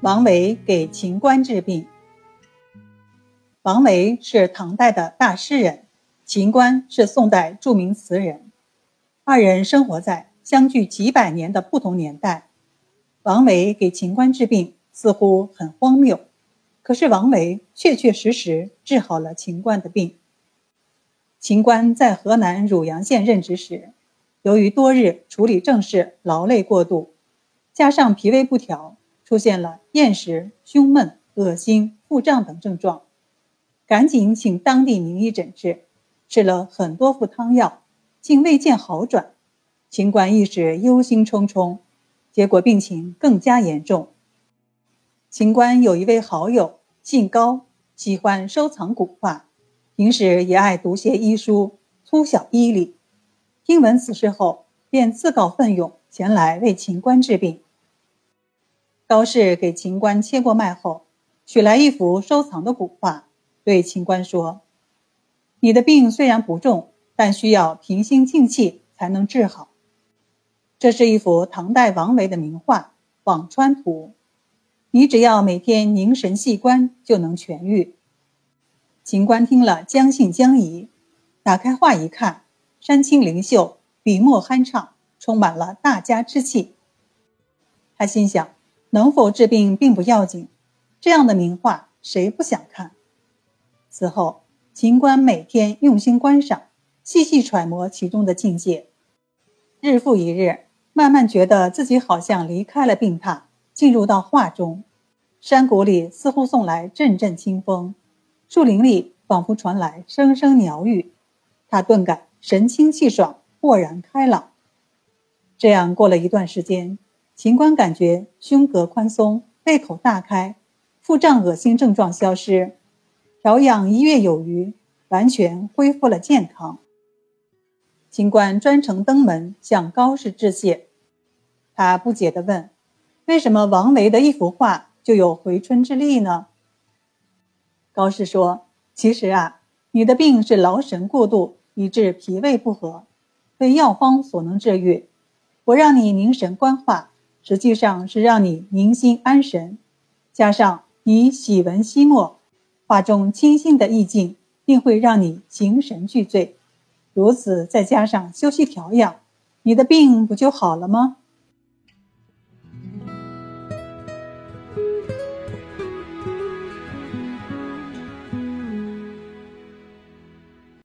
王维给秦观治病。王维是唐代的大诗人，秦观是宋代著名词人，二人生活在相距几百年的不同年代。王维给秦观治病似乎很荒谬，可是王维确确实实治好了秦观的病。秦观在河南汝阳县任职时，由于多日处理政事，劳累过度，加上脾胃不调。出现了厌食、胸闷、恶心、腹胀等症状，赶紧请当地名医诊治，吃了很多副汤药，竟未见好转。秦观一时忧心忡忡，结果病情更加严重。秦观有一位好友，姓高，喜欢收藏古画，平时也爱读些医书，粗晓医理。听闻此事后，便自告奋勇前来为秦观治病。高氏给秦观切过脉后，取来一幅收藏的古画，对秦观说：“你的病虽然不重，但需要平心静气才能治好。这是一幅唐代王维的名画《辋川图》，你只要每天凝神细观，就能痊愈。”秦观听了，将信将疑，打开画一看，山清灵秀，笔墨酣畅，充满了大家之气。他心想。能否治病并不要紧，这样的名画谁不想看？此后，秦观每天用心观赏，细细揣摩其中的境界。日复一日，慢慢觉得自己好像离开了病榻，进入到画中。山谷里似乎送来阵阵清风，树林里仿佛传来声声鸟语，他顿感神清气爽，豁然开朗。这样过了一段时间。秦观感觉胸膈宽松，胃口大开，腹胀恶心症状消失，调养一月有余，完全恢复了健康。秦观专程登门向高氏致谢，他不解地问：“为什么王维的一幅画就有回春之力呢？”高氏说：“其实啊，你的病是劳神过度，以致脾胃不和，非药方所能治愈。我让你凝神观画。”实际上是让你宁心安神，加上你喜文吸墨，画中清新的意境，定会让你形神俱醉。如此再加上休息调养，你的病不就好了吗？